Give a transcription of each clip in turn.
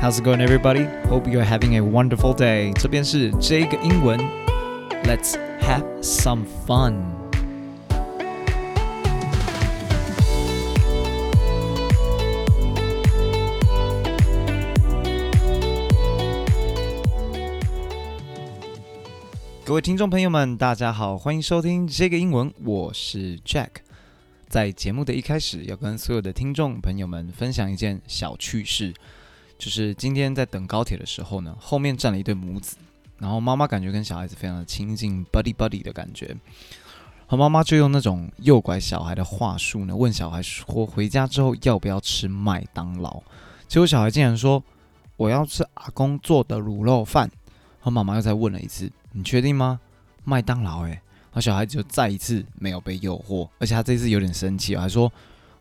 How's it going, everybody? Hope you're having a wonderful day. 这边是这个英文，Let's have some fun. 各位听众朋友们，大家好，欢迎收听这个英文，我是 Jack。在节目的一开始，要跟所有的听众朋友们分享一件小趣事， 就是今天在等高铁的时候呢，后面站了一对母子，然后妈妈感觉跟小孩子非常的亲近，buddy buddy 的感觉，和妈妈就用那种诱拐小孩的话术呢，问小孩说回家之后要不要吃麦当劳，结果小孩竟然说我要吃阿公做的卤肉饭，然后妈妈又再问了一次，你确定吗？麦当劳诶。然后小孩子就再一次没有被诱惑，而且他这次有点生气，还说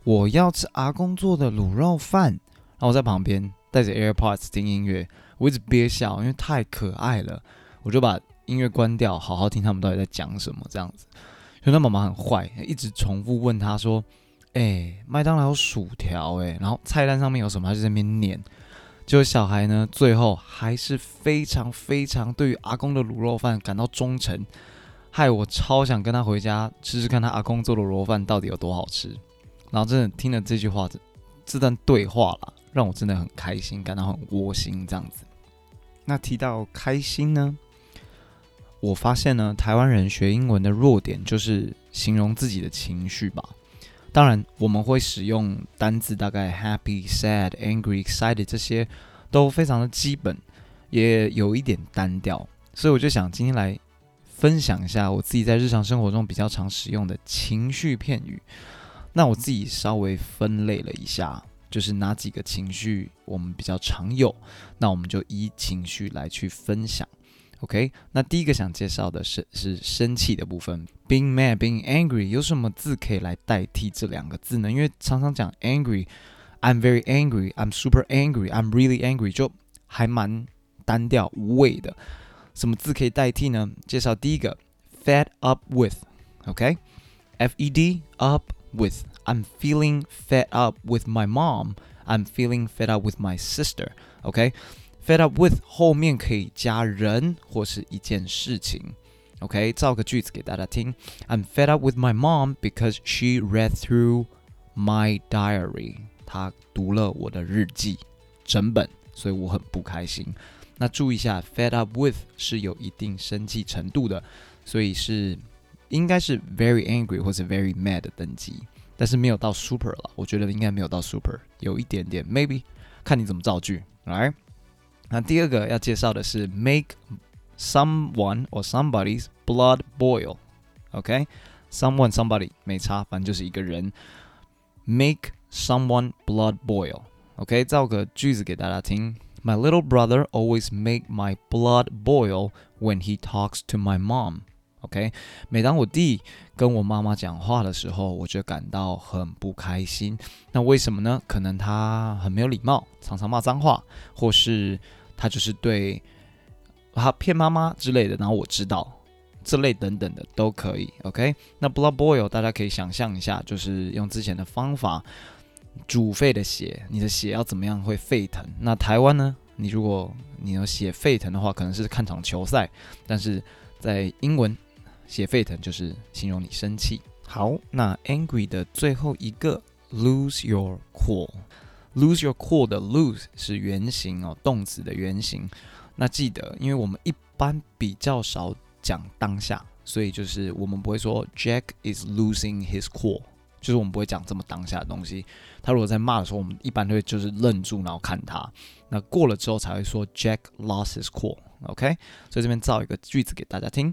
我要吃阿公做的卤肉饭。然后我在旁边带着 AirPods 听音乐，我一直憋笑，因为太可爱了。我就把音乐关掉，好好听他们到底在讲什么。这样子，所以他妈妈很坏，一直重复问他说：“哎，麦当劳薯条哎，然后菜单上面有什么？”他就在那边念。结果小孩呢，最后还是非常非常对于阿公的卤肉饭感到忠诚。害我超想跟他回家吃吃看他阿公做的卤肉饭到底有多好吃，然后真的听了这句话，这这段对话啦，让我真的很开心，感到很窝心这样子。那提到开心呢，我发现呢，台湾人学英文的弱点就是形容自己的情绪吧。当然，我们会使用单字，大概 happy、sad、angry、excited 这些都非常的基本，也有一点单调，所以我就想今天来。分享一下我自己在日常生活中比较常使用的情绪片语。那我自己稍微分类了一下，就是哪几个情绪我们比较常有。那我们就依情绪来去分享。OK，那第一个想介绍的是是生气的部分，being mad, being angry，有什么字可以来代替这两个字呢？因为常常讲 angry，I'm very angry, I'm super angry, I'm really angry，就还蛮单调无味的。什么字可以代替呢？介绍第一个，fed up with，OK，F E D up with with，I'm feeling fed up with my mom，I'm feeling fed up with my sister，OK，fed up with 后面可以加人或是一件事情，OK，造个句子给大家听，I'm fed up with my mom because she read through my diary，她读了我的日记整本，所以我很不开心。那注意一下，fed up with 是有一定生气程度的，所以是应该是 very angry 或者 very mad 的等级， 但是没有到 super 了。我觉得应该没有到 super，有一点点 maybe，看你怎么造句。来，那第二个要介绍的是 make someone or somebody's blood boil。OK，someone somebody 没差，反正就是一个人 make someone blood boil。OK，造个句子给大家听。My little brother always make my blood boil when he talks to my mom. OK，每当我弟跟我妈妈讲话的时候，我就感到很不开心。那为什么呢？可能他很没有礼貌，常常骂脏话，或是他就是对他骗妈妈之类的。然后我知道这类等等的都可以。OK，那 blood boil 大家可以想象一下，就是用之前的方法。煮沸的血，你的血要怎么样会沸腾？那台湾呢？你如果你有血沸腾的话，可能是看场球赛。但是在英文，写沸腾就是形容你生气。好，那 angry 的最后一个 lose your cool。lose your cool 的 lose 是原形哦，动词的原形。那记得，因为我们一般比较少讲当下，所以就是我们不会说 Jack is losing his cool。就是我们不会讲这么当下的东西。他如果在骂的时候，我们一般都会就是愣住，然后看他。那过了之后才会说 Jack lost his cool。OK，所以这边造一个句子给大家听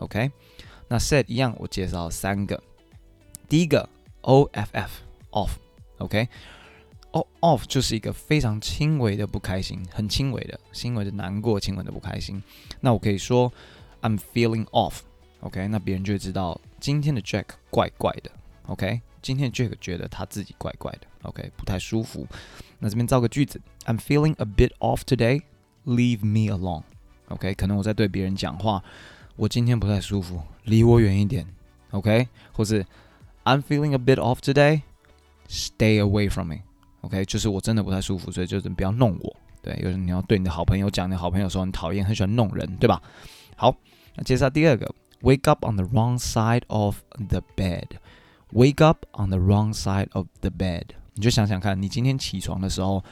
OK，那 sad 一样，我介绍三个。第一个 off，off，OK，哦，off 就是一个非常轻微的不开心，很轻微的，轻微的难过，轻微的不开心。那我可以说 I'm feeling off，OK，那别人就会知道今天的 Jack 怪怪的，OK，今天的 Jack 觉得他自己怪怪的，OK，不太舒服。那这边造个句子，I'm feeling a bit off today，leave me alone，OK，可能我在对别人讲话，我今天不太舒服，离我远一点，OK，或是 I'm feeling a bit off today，stay away from me。OK，就是我真的不太舒服，所以就是不要弄我。对，有时你要对你的好朋友讲，你好朋友说很讨厌，很喜欢弄人，对吧？好，那接下来第二个，wake up on the wrong side of the bed。wake up on the wrong side of the bed，你就想想看，你今天起床的时候，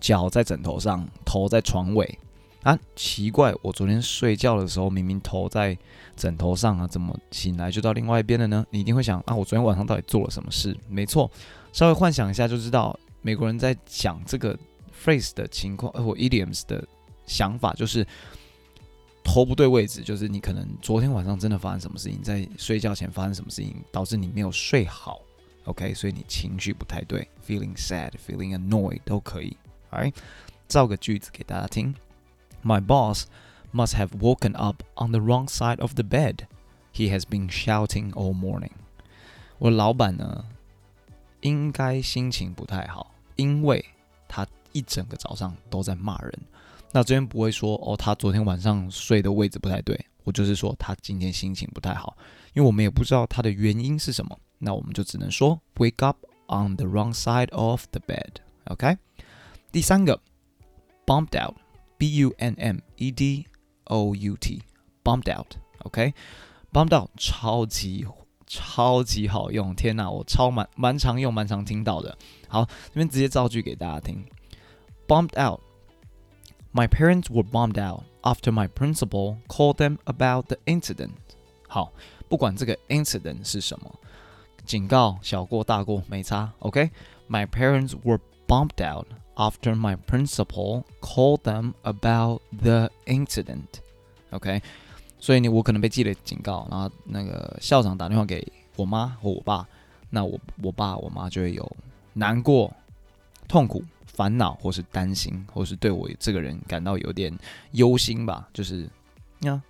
脚在枕头上，头在床尾啊，奇怪，我昨天睡觉的时候明明头在枕头上啊，怎么醒来就到另外一边了呢？你一定会想啊，我昨天晚上到底做了什么事？没错，稍微幻想一下就知道。美国人在讲这个 phrase 的情况，或 idioms 的想法，就是头不对位置，就是你可能昨天晚上真的发生什么事情，在睡觉前发生什么事情，导致你没有睡好，OK，所以你情绪不太对，feeling sad，feeling annoyed 都可以，Alright，造个句子给大家听 ，My boss must have woken up on the wrong side of the bed. He has been shouting all morning. 我老板呢，应该心情不太好。因为他一整个早上都在骂人，那这边不会说哦，他昨天晚上睡的位置不太对，我就是说他今天心情不太好，因为我们也不知道他的原因是什么，那我们就只能说 wake up on the wrong side of the bed，OK？第三个 bumped out，b u n m e d o u t，bumped out，OK？bumped out 超级。超级好用，天哪，我超蛮蛮常用，蛮常听到的。好，这边直接造句给大家听。Bummed out. My parents were bummed out after my principal called them about the incident. 好，不管这个 incident 是什么，警告、小过、大过没差。OK。My parents were bummed out after my principal called them about the incident. OK。所以你我可能被记了警告，然后那个校长打电话给我妈或我爸，那我我爸我妈就会有难过、痛苦、烦恼，或是担心，或是对我这个人感到有点忧心吧。就是呀，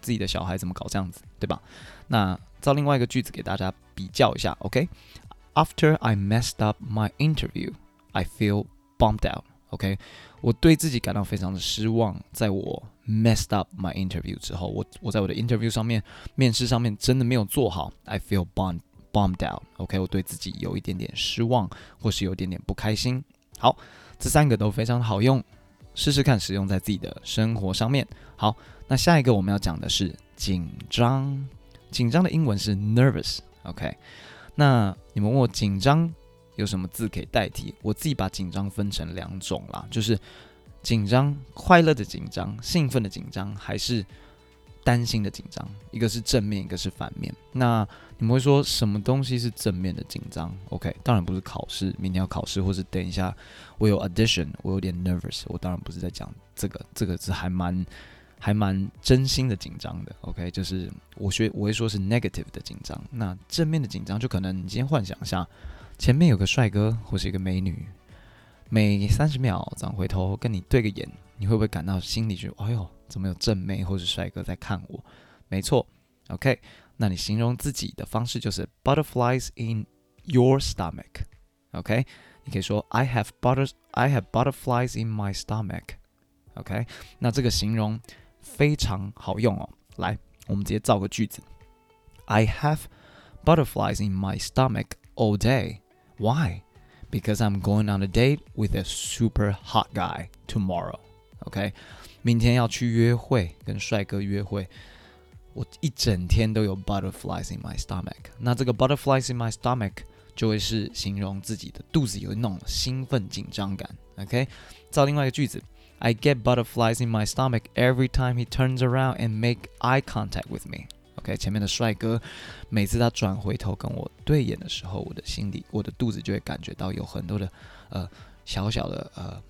自己的小孩怎么搞这样子，对吧？那造另外一个句子给大家比较一下，OK？After I messed up my interview, I feel bummed out. OK，我对自己感到非常的失望，在我 messed up my interview 之后，我我在我的 interview 上面，面试上面真的没有做好，I feel bummed bummed out。OK，我对自己有一点点失望，或是有一点点不开心。好，这三个都非常好用，试试看使用在自己的生活上面。好，那下一个我们要讲的是紧张，紧张的英文是 nervous。OK，那你们问我紧张。有什么字可以代替？我自己把紧张分成两种啦，就是紧张、快乐的紧张、兴奋的紧张，还是担心的紧张。一个是正面，一个是反面。那你们会说什么东西是正面的紧张？OK，当然不是考试，明天要考试，或是等一下我有 audition，我有点 nervous。我当然不是在讲这个，这个是还蛮还蛮真心的紧张的。OK，就是我学我会说是 negative 的紧张。那正面的紧张，就可能你今天幻想一下。前面有个帅哥或是一个美女，每三十秒这样回头跟你对个眼，你会不会感到心里觉得，哎呦，怎么有正妹或是帅哥在看我？没错，OK，那你形容自己的方式就是 butterflies in your stomach，OK，你可以说 I have butter I have butterflies in my stomach，OK，那这个形容非常好用哦。来，我们直接造个句子，I have butterflies in my stomach all day。Why? Because I'm going on a date with a super hot guy tomorrow. OK，明天要去约会，跟帅哥约会。我一整天都有 butterflies in my stomach。那这个 butterflies in my stomach 就会是形容自己的肚子有那种兴奋紧张感。OK，造另外一个句子：I get butterflies in my stomach every time he turns around and make eye contact with me. OK，前面的帅哥，每次他转回头跟我对眼的时候，我的心里，我的肚子就会感觉到有很多的呃小小的呃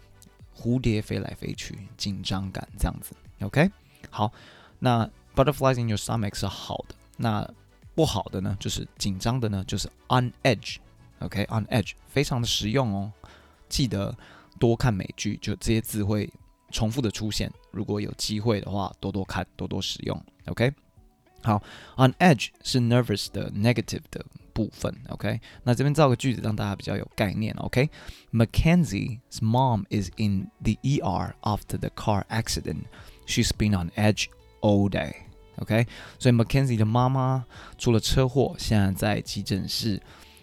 蝴蝶飞来飞去，紧张感这样子。OK，好，那 butterflies in your stomach 是好的，那不好的呢，就是紧张的呢，就是 on edge。OK，on edge 非常的实用哦。记得多看美剧，就这些字会重复的出现。如果有机会的话，多多看，多多使用。OK，好，on edge 是 nervous 的 negative 的部分。OK，那这边造个句子让大家比较有概念。OK，Mackenzie's mom is in the ER after the car accident. She's been on edge all day. OK，所以 Mackenzie 的妈妈出了车祸，现在在急诊室，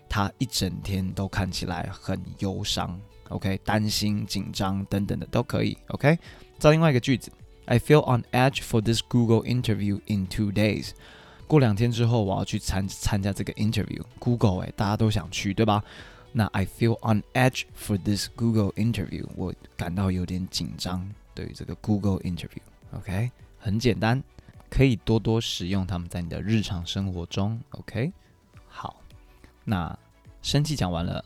她一整天都看起来很忧伤。OK，担心、紧张等等的都可以。OK，造另外一个句子，I feel on edge for this Google interview in two days。过两天之后，我要去参参加这个 interview。Google 哎，大家都想去，对吧？那 I feel on edge for this Google interview，我感到有点紧张，对于这个 Google interview。OK，很简单。可以多多使用它们在你的日常生活中，OK？好，那生气讲完了，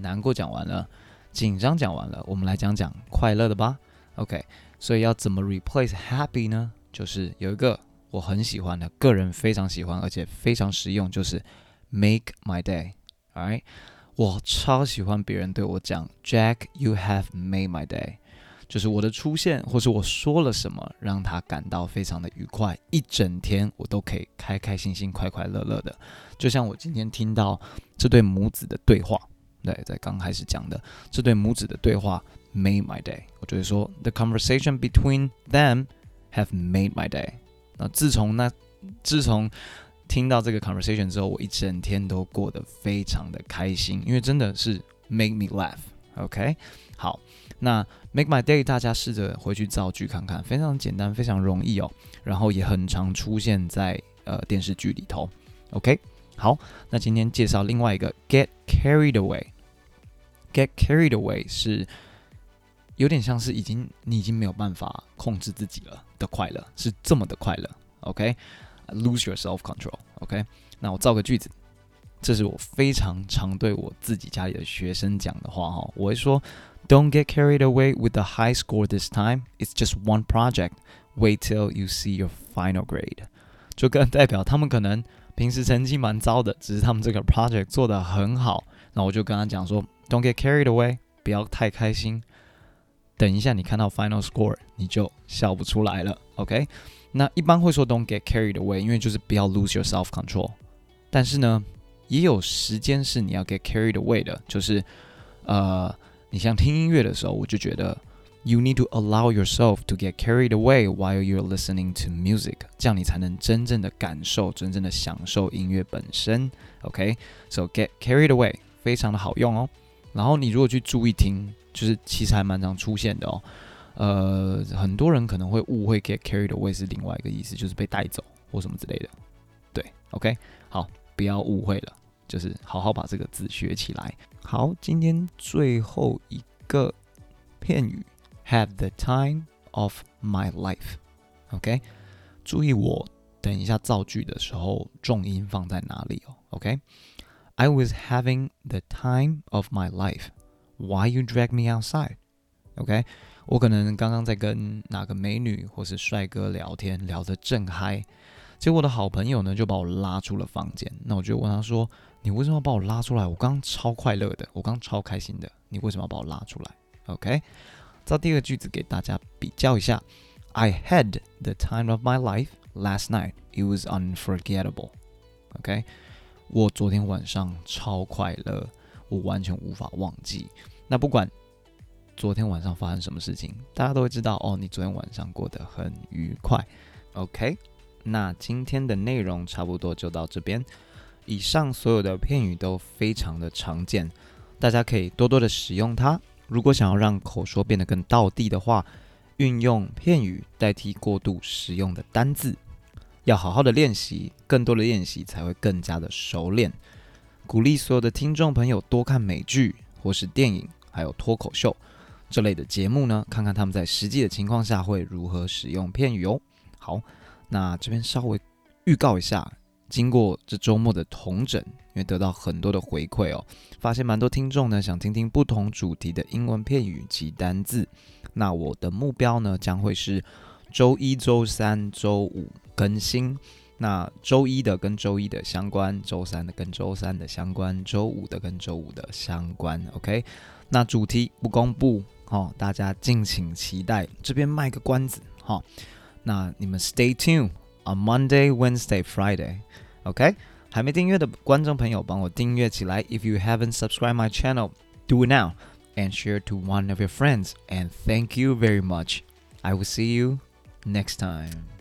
难过讲完了，紧张讲完了，我们来讲讲快乐的吧，OK？所以要怎么 replace happy 呢？就是有一个我很喜欢的，个人非常喜欢，而且非常实用，就是 make my day，alright？我超喜欢别人对我讲，Jack，you have made my day。就是我的出现，或是我说了什么，让他感到非常的愉快，一整天我都可以开开心心、快快乐乐的。就像我今天听到这对母子的对话，对，在刚开始讲的这对母子的对话，made my day。我就会说，the conversation between them have made my day。那自从那自从听到这个 conversation 之后，我一整天都过得非常的开心，因为真的是 make me laugh。OK，好。那 make my day，大家试着回去造句看看，非常简单，非常容易哦。然后也很常出现在呃电视剧里头。OK，好，那今天介绍另外一个 get carried away。get carried away 是有点像是已经你已经没有办法控制自己了的快乐，是这么的快乐。OK，lose your self control。OK，那我造个句子，这是我非常常对我自己家里的学生讲的话哈，我会说。Don't get carried away with the high score this time. It's just one project. Wait till you see your final grade. 就更代表他们可能平时成绩蛮糟的，只是他们这个 project 做得很好。那我就跟他讲说，Don't get carried away，不要太开心。等一下你看到 final score，你就笑不出来了。OK？那一般会说 Don't get carried away，因为就是不要 lose your self control。但是呢，也有时间是你要 get carried away 的，就是呃。你像听音乐的时候，我就觉得 you need to allow yourself to get carried away while you're listening to music，这样你才能真正的感受、真正的享受音乐本身。OK，so、get carried away 非常的好用哦。然后你如果去注意听，就是其实还蛮常出现的哦。呃，很多人可能会误会 get carried away 是另外一个意思，就是被带走或什么之类的。对，OK，好，不要误会了。就是好好把这个字学起来。好，今天最后一个片语，have the time of my life。OK，注意我等一下造句的时候重音放在哪里哦。OK，I was having the time of my life. Why you drag me outside? OK，我可能刚刚在跟哪个美女或是帅哥聊天，聊得正嗨。结果我的好朋友呢，就把我拉出了房间。那我就问他说：“你为什么要把我拉出来？我刚超快乐的，我刚刚超开心的，你为什么要把我拉出来？”OK，造第二个句子给大家比较一下：I had the time of my life last night. It was unforgettable. OK，我昨天晚上超快乐，我完全无法忘记。那不管昨天晚上发生什么事情，大家都会知道哦，你昨天晚上过得很愉快。OK。那今天的内容差不多就到这边。以上所有的片语都非常的常见，大家可以多多的使用它。如果想要让口说变得更道地的话，运用片语代替过度使用的单字，要好好的练习，更多的练习才会更加的熟练。鼓励所有的听众朋友多看美剧或是电影，还有脱口秀这类的节目呢，看看他们在实际的情况下会如何使用片语哦。好。那这边稍微预告一下，经过这周末的统整，因为得到很多的回馈哦，发现蛮多听众呢想听听不同主题的英文片语及单字。那我的目标呢将会是周一、周三、周五更新。那周一的跟周一的相关，周三的跟周三的相关，周五的跟周五的相关。OK，那主题不公布，哦，大家敬请期待。这边卖个关子，哈、那你们 Stay tuned on Monday, Wednesday, Friday。OK，还没订阅的观众朋友，帮我订阅起来。If you haven't subscribed my channel, do it now and share to one of your friends. And thank you very much. I will see you next time.